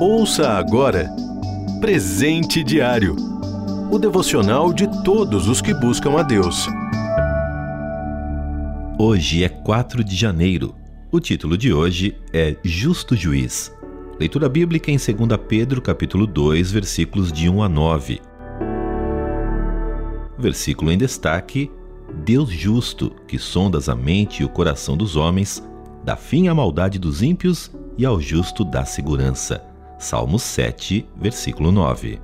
Ouça agora Presente Diário o devocional de todos os que buscam a Deus. Hoje é 4 de janeiro. O título de hoje é Justo Juiz. Leitura bíblica em 2 Pedro, capítulo 2, versículos de 1 a 9. Versículo em destaque: Deus justo, que sondas a mente e o coração dos homens, dá fim à maldade dos ímpios e ao justo dá segurança. Salmos 7, versículo 9.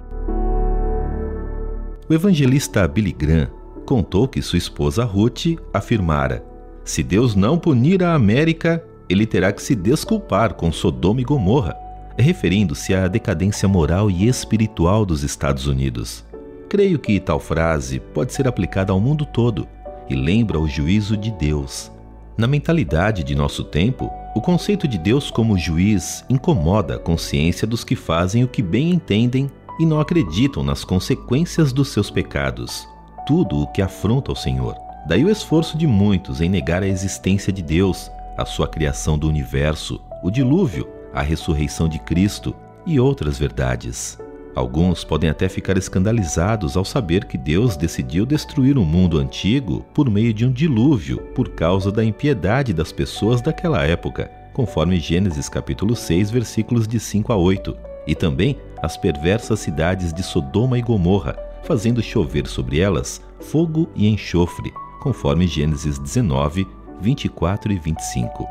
O evangelista Billy Graham contou que sua esposa Ruth afirmara: Se Deus não punir a América, ele terá que se desculpar com Sodoma e Gomorra, referindo-se à decadência moral e espiritual dos Estados Unidos. Creio que tal frase pode ser aplicada ao mundo todo e lembra o juízo de Deus. Na mentalidade de nosso tempo, o conceito de Deus como juiz incomoda a consciência dos que fazem o que bem entendem e não acreditam nas consequências dos seus pecados, tudo o que afronta o Senhor. Daí o esforço de muitos em negar a existência de Deus, a sua criação do universo, o dilúvio, a ressurreição de Cristo e outras verdades. Alguns podem até ficar escandalizados ao saber que Deus decidiu destruir o mundo antigo por meio de um dilúvio por causa da impiedade das pessoas daquela época, conforme Gênesis capítulo 6, versículos de 5 a 8, e também as perversas cidades de Sodoma e Gomorra, fazendo chover sobre elas fogo e enxofre, conforme Gênesis 19, 24 e 25.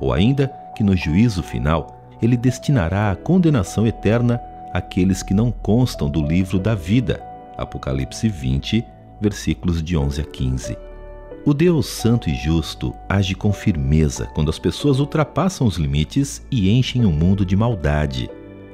Ou ainda que no juízo final ele destinará a condenação eterna àqueles que não constam do livro da vida. Apocalipse 20, versículos de 11 a 15. O Deus Santo e Justo age com firmeza quando as pessoas ultrapassam os limites e enchem o mundo de maldade.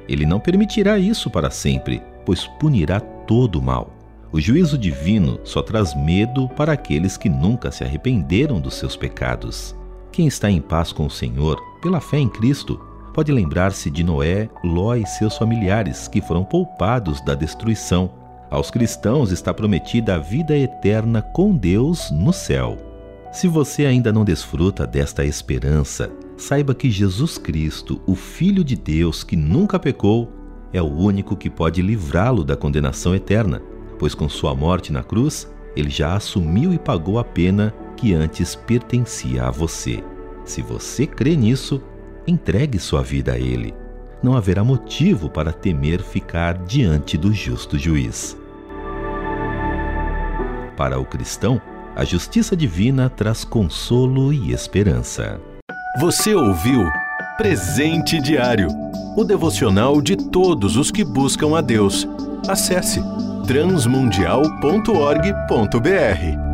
Ele não permitirá isso para sempre, pois punirá todo o mal. O juízo divino só traz medo para aqueles que nunca se arrependeram dos seus pecados. Quem está em paz com o Senhor, pela fé em Cristo, pode lembrar-se de Noé, Ló e seus familiares, que foram poupados da destruição. Aos cristãos está prometida a vida eterna com Deus no céu. Se você ainda não desfruta desta esperança, saiba que Jesus Cristo, o Filho de Deus que nunca pecou, é o único que pode livrá-lo da condenação eterna, pois com sua morte na cruz, ele já assumiu e pagou a pena que antes pertencia a você. Se você crê nisso, entregue sua vida a ele. Não haverá motivo para temer ficar diante do justo juiz. Para o cristão, a justiça divina traz consolo e esperança. Você ouviu Presente Diário o devocional de todos os que buscam a Deus. Acesse transmundial.org.br.